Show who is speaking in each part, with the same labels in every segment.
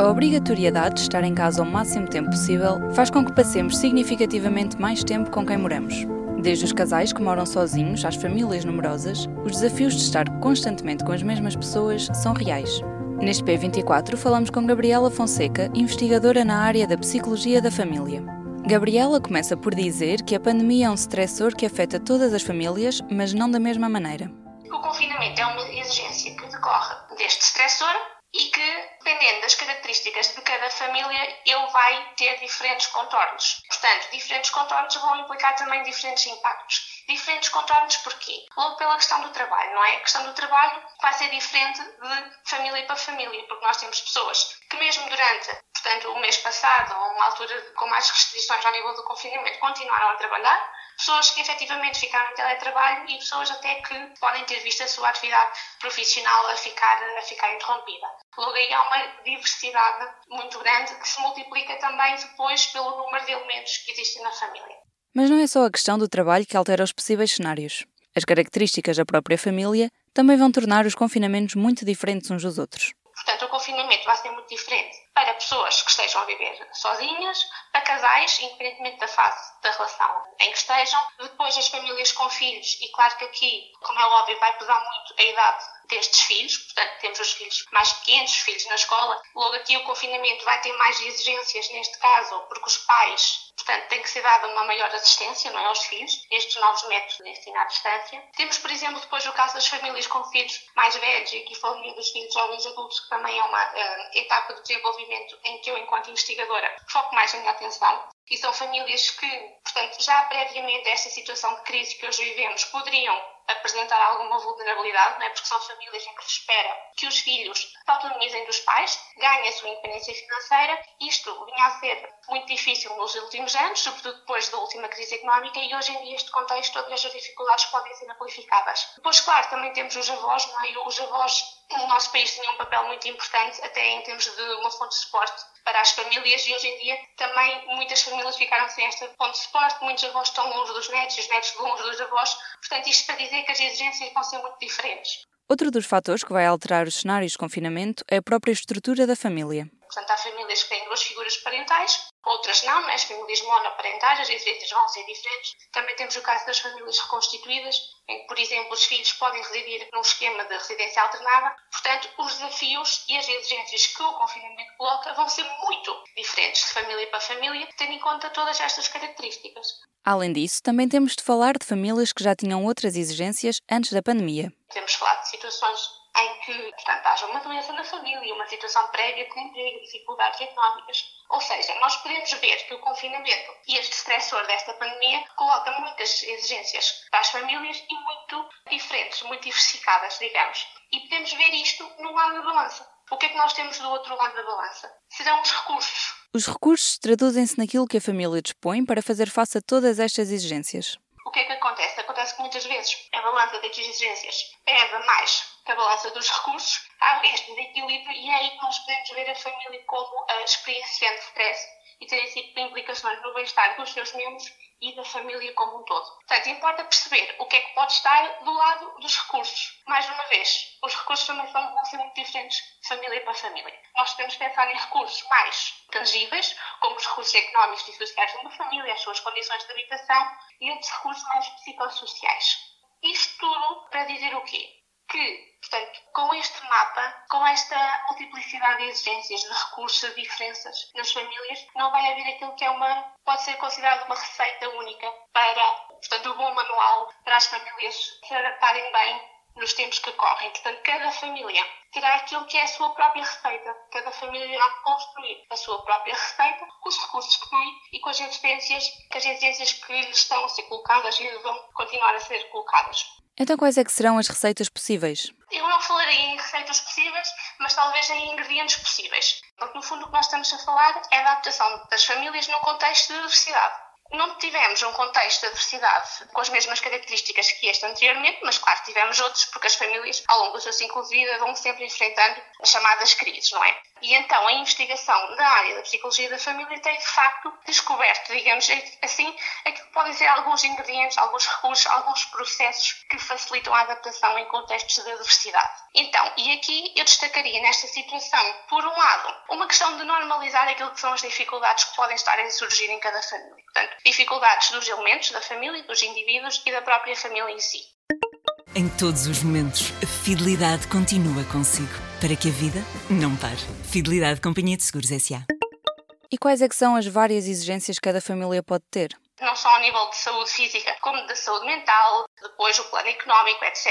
Speaker 1: A obrigatoriedade de estar em casa o máximo tempo possível faz com que passemos significativamente mais tempo com quem moramos. Desde os casais que moram sozinhos às famílias numerosas, os desafios de estar constantemente com as mesmas pessoas são reais. Neste P24 falamos com Gabriela Fonseca, investigadora na área da psicologia da família. Gabriela começa por dizer que a pandemia é um stressor que afeta todas as famílias, mas não da mesma maneira.
Speaker 2: O confinamento é uma exigência que decorre deste stressor e que, dependendo das características de cada família, ele vai ter diferentes contornos. Portanto, diferentes contornos vão implicar também diferentes impactos. Diferentes contornos porquê? Logo pela questão do trabalho, não é? A questão do trabalho vai ser diferente de família para família, porque nós temos pessoas que mesmo durante, portanto, o mês passado, ou uma altura com mais restrições ao nível do confinamento, continuaram a trabalhar, pessoas que efetivamente ficaram em teletrabalho e pessoas até que podem ter visto a sua atividade profissional a ficar, a ficar interrompida. Logo aí há uma diversidade muito grande que se multiplica também depois pelo número de elementos que existem na família.
Speaker 1: Mas não é só a questão do trabalho que altera os possíveis cenários. As características da própria família também vão tornar os confinamentos muito diferentes uns dos outros.
Speaker 2: Confinamento vai ser muito diferente para pessoas que estejam a viver sozinhas, para casais, independentemente da fase da relação em que estejam, depois as famílias com filhos, e claro que aqui, como é óbvio, vai pesar muito a idade destes filhos, portanto, temos os filhos mais pequenos, os filhos na escola, logo aqui o confinamento vai ter mais exigências neste caso, porque os pais, portanto, tem que ser dada uma maior assistência, não é, aos filhos, estes novos métodos de ensino à distância. Temos, por exemplo, depois o caso das famílias com filhos mais velhos, e aqui falando dos filhos jovens adultos, que também é uma uh, etapa de desenvolvimento em que eu, enquanto investigadora, foco mais a minha atenção. E são famílias que, portanto, já previamente a esta situação de crise que hoje vivemos, poderiam apresentar alguma vulnerabilidade, não é? porque são famílias em que se espera que os filhos se autonomizem dos pais, ganhem a sua independência financeira. Isto vinha a ser muito difícil nos últimos anos, sobretudo depois da última crise económica, e hoje em dia este contexto, todas as dificuldades podem ser amplificadas. Depois, claro, também temos os avós, não é? os avós no nosso país tinham um papel muito importante, até em termos de uma fonte de suporte para as famílias e hoje em dia também muitas famílias ficaram sem esta fonte de suporte, muitos avós estão longe dos netos os netos longe dos avós, portanto isto para dizer que as exigências vão ser muito diferentes.
Speaker 1: Outro dos fatores que vai alterar os cenários de confinamento é a própria estrutura da família.
Speaker 2: Portanto, há famílias que têm duas figuras parentais, outras não, né? as famílias monoparentais, as exigências vão ser diferentes. Também temos o caso das famílias reconstituídas, em que, por exemplo, os filhos podem residir num esquema de residência alternada. Portanto, os desafios e as exigências que o confinamento coloca vão ser muito diferentes de família para família, tendo em conta todas estas características.
Speaker 1: Além disso, também temos de falar de famílias que já tinham outras exigências antes da pandemia.
Speaker 2: Temos falado de situações em que, portanto, haja uma doença na família, uma situação prévia de emprego, dificuldades económicas. Ou seja, nós podemos ver que o confinamento e este stressor desta pandemia coloca muitas exigências para as famílias e muito diferentes, muito diversificadas, digamos. E podemos ver isto no lado da balança. O que é que nós temos do outro lado da balança? Serão os recursos.
Speaker 1: Os recursos traduzem-se naquilo que a família dispõe para fazer face a todas estas exigências.
Speaker 2: O que é que acontece? Acontece que muitas vezes a balança das exigências pesa mais a balança dos recursos, há este desequilíbrio e é aí que nós podemos ver a família como a experienciando stress e ter tipo de implicações no bem-estar dos seus membros e da família como um todo. Portanto, importa perceber o que é que pode estar do lado dos recursos. Mais uma vez, os recursos também são, vão ser muito diferentes de família para família. Nós podemos pensar em recursos mais tangíveis, como os recursos económicos e sociais de uma família, as suas condições de habitação, e outros recursos mais psicossociais. Isto tudo para dizer o quê? Que, portanto, com este mapa, com esta multiplicidade de exigências, de recursos, de diferenças nas famílias, não vai haver aquilo que é uma, pode ser considerado uma receita única para, portanto, um bom manual para as famílias se adaptarem bem nos tempos que correm. Portanto, cada família terá aquilo que é a sua própria receita. Cada família irá construir a sua própria receita com os recursos que tem e com as exigências, com as exigências que lhes estão a ser colocadas e vão continuar a ser colocadas.
Speaker 1: Então, quais é que serão as receitas possíveis?
Speaker 2: Eu não falarei em receitas possíveis, mas talvez em ingredientes possíveis. Porque, no fundo, o que nós estamos a falar é a adaptação das famílias num contexto de diversidade. Não tivemos um contexto de adversidade com as mesmas características que este anteriormente, mas claro, tivemos outros, porque as famílias, ao longo do seu ciclo de vida, vão sempre enfrentando as chamadas crises, não é? E então a investigação da área da psicologia da família tem, de facto, descoberto, digamos assim, aquilo que podem ser alguns ingredientes, alguns recursos, alguns processos que facilitam a adaptação em contextos de adversidade. Então, e aqui eu destacaria nesta situação, por um lado, uma questão de normalizar aquilo que são as dificuldades que podem estar a surgir em cada família. Portanto, dificuldades dos elementos da família, dos indivíduos e da própria família em si.
Speaker 3: Em todos os momentos, a fidelidade continua consigo, para que a vida não pare. Fidelidade Companhia de Seguros S.A.
Speaker 1: E quais é que são as várias exigências que cada família pode ter?
Speaker 2: não só ao nível de saúde física, como da saúde mental, depois o plano económico, etc.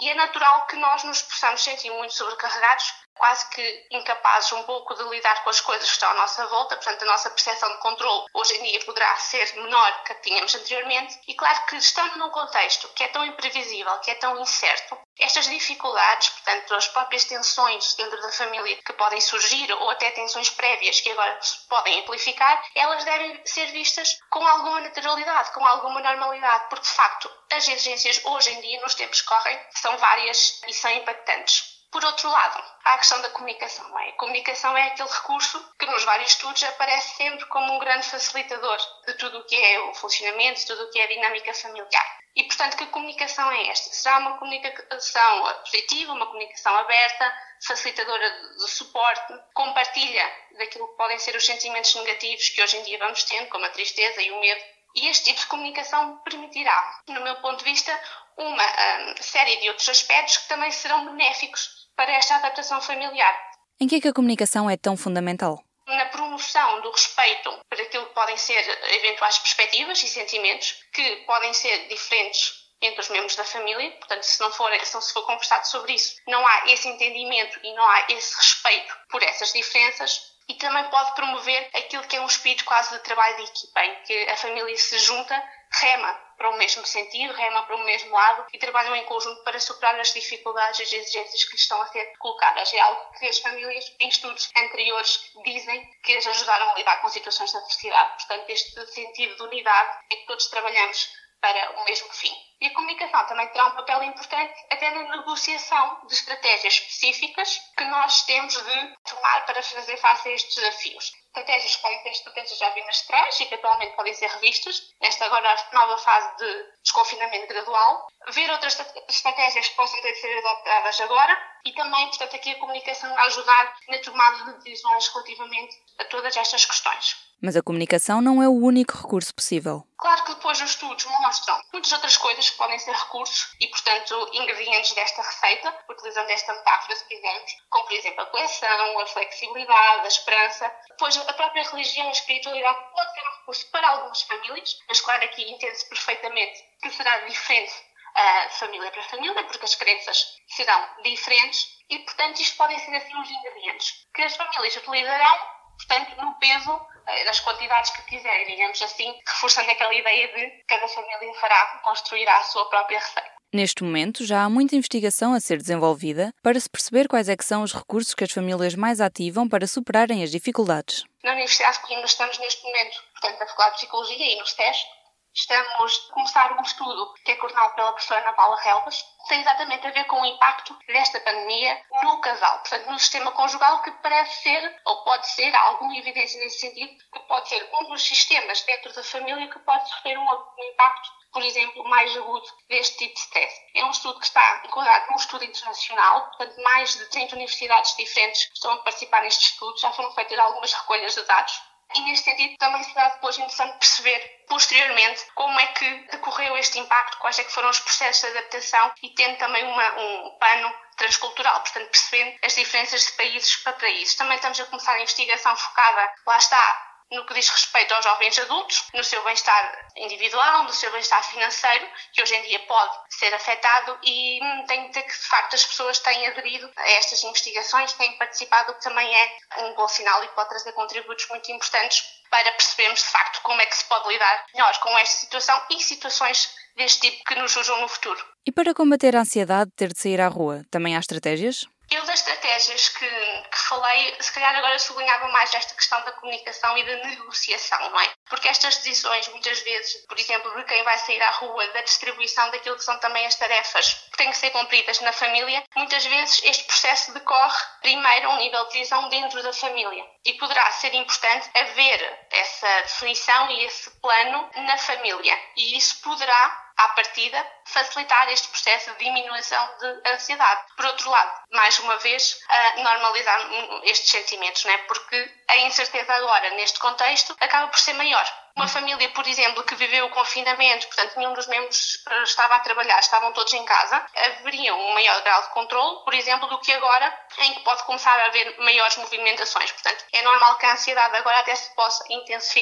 Speaker 2: E é natural que nós nos possamos sentir muito sobrecarregados quase que incapazes um pouco de lidar com as coisas que estão à nossa volta, portanto a nossa percepção de controle hoje em dia poderá ser menor que a tínhamos anteriormente e claro que estando num contexto que é tão imprevisível, que é tão incerto, estas dificuldades, portanto as próprias tensões dentro da família que podem surgir ou até tensões prévias que agora se podem amplificar, elas devem ser vistas com alguma naturalidade, com alguma normalidade, porque de facto as exigências hoje em dia nos tempos que correm são várias e são impactantes. Por outro lado, há a questão da comunicação. É? A comunicação é aquele recurso que nos vários estudos aparece sempre como um grande facilitador de tudo o que é o funcionamento, de tudo o que é a dinâmica familiar. E, portanto, que comunicação é esta? Será uma comunicação positiva, uma comunicação aberta, facilitadora de suporte, compartilha daquilo que podem ser os sentimentos negativos que hoje em dia vamos tendo, como a tristeza e o medo. E este tipo de comunicação permitirá, no meu ponto de vista, uma um, série de outros aspectos que também serão benéficos para esta adaptação familiar.
Speaker 1: Em que é que a comunicação é tão fundamental?
Speaker 2: Na promoção do respeito para aquilo que podem ser eventuais perspectivas e sentimentos que podem ser diferentes entre os membros da família, portanto, se não for, se não se for conversado sobre isso, não há esse entendimento e não há esse respeito por essas diferenças, e também pode promover aquilo que é um espírito quase de trabalho de equipa, em que a família se junta, rema para o mesmo sentido, rema para o mesmo lado e trabalham em conjunto para superar as dificuldades e as exigências que lhes estão a ser colocadas. É algo que as famílias, em estudos anteriores, dizem que as ajudaram a lidar com situações de adversidade. Portanto, este sentido de unidade é que todos trabalhamos para o mesmo fim. E a comunicação também terá um papel importante até na negociação de estratégias específicas que nós temos de tomar para fazer face a estes desafios. Estratégias como as estratégias já vimos atrás e que atualmente podem ser revistas, nesta agora nova fase de desconfinamento gradual, ver outras estratégias que possam ter de ser adoptadas agora e também, portanto, aqui a comunicação a ajudar na tomada de decisões relativamente a todas estas questões.
Speaker 1: Mas a comunicação não é o único recurso possível.
Speaker 2: Claro que os estudos mostram muitas outras coisas que podem ser recursos e, portanto, ingredientes desta receita, utilizando esta metáfora, se quisermos, como, por exemplo, a coleção, a flexibilidade, a esperança. Depois, a própria religião, a espiritualidade pode ser um recurso para algumas famílias, mas, claro, aqui entende-se perfeitamente que será diferente uh, família para família, porque as crenças serão diferentes e, portanto, isto podem ser assim os ingredientes que as famílias utilizarão portanto, no peso das quantidades que quiserem, digamos assim, reforçando aquela ideia de cada família fará, construirá a sua própria receita.
Speaker 1: Neste momento, já há muita investigação a ser desenvolvida para se perceber quais é são os recursos que as famílias mais ativam para superarem as dificuldades.
Speaker 2: Na Universidade de Coimbra estamos neste momento, portanto, na Faculdade de Psicologia e nos testes, estamos a começar um estudo que é coordenado pela professora Ana Paula Relvas, que tem exatamente a ver com o impacto desta pandemia no casal, portanto, no sistema conjugal, que parece ser, ou pode ser, há alguma evidência nesse sentido, que pode ser um dos sistemas dentro da família que pode sofrer um, impacto, por exemplo, mais agudo deste tipo de stress. É um estudo que está enquadrado num estudo internacional, portanto, mais de 30 universidades diferentes estão a participar neste estudo, já foram feitas algumas recolhas de dados e neste sentido também será depois interessante perceber posteriormente como é que decorreu este impacto, quais é que foram os processos de adaptação e tendo também uma, um pano transcultural, portanto percebendo as diferenças de países para países. Também estamos a começar a investigação focada, lá está, no que diz respeito aos jovens adultos, no seu bem-estar individual, no seu bem-estar financeiro, que hoje em dia pode ser afetado e hum, tem de que, de facto, as pessoas têm aderido a estas investigações, têm participado, o que também é um bom sinal e pode trazer contributos muito importantes para percebermos, de facto, como é que se pode lidar melhor com esta situação e situações deste tipo que nos surjam no futuro.
Speaker 1: E para combater a ansiedade de ter de sair à rua, também há estratégias?
Speaker 2: Eu, das estratégias que, que falei, se calhar agora sublinhava mais esta questão da comunicação e da negociação, não é? Porque estas decisões, muitas vezes, por exemplo, de quem vai sair à rua, da distribuição daquilo que são também as tarefas que têm que ser cumpridas na família, muitas vezes este processo decorre primeiro a um nível de decisão dentro da família. E poderá ser importante haver essa definição e esse plano na família. E isso poderá à partida, facilitar este processo de diminuição de ansiedade. Por outro lado, mais uma vez, normalizar estes sentimentos, né? porque a incerteza agora, neste contexto, acaba por ser maior. Uma família, por exemplo, que viveu o confinamento, portanto, nenhum dos membros eh, estava a trabalhar, estavam todos em casa, haveria um maior grau de controle, por exemplo, do que agora, em que pode começar a haver maiores movimentações. Portanto, é normal que a ansiedade agora até se possa intensificar.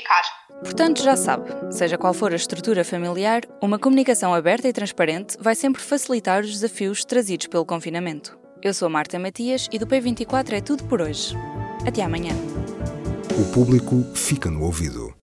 Speaker 1: Portanto, já sabe, seja qual for a estrutura familiar, uma comunicação aberta e transparente vai sempre facilitar os desafios trazidos pelo confinamento. Eu sou a Marta Matias e do P24 é tudo por hoje. Até amanhã.
Speaker 4: O público fica no ouvido.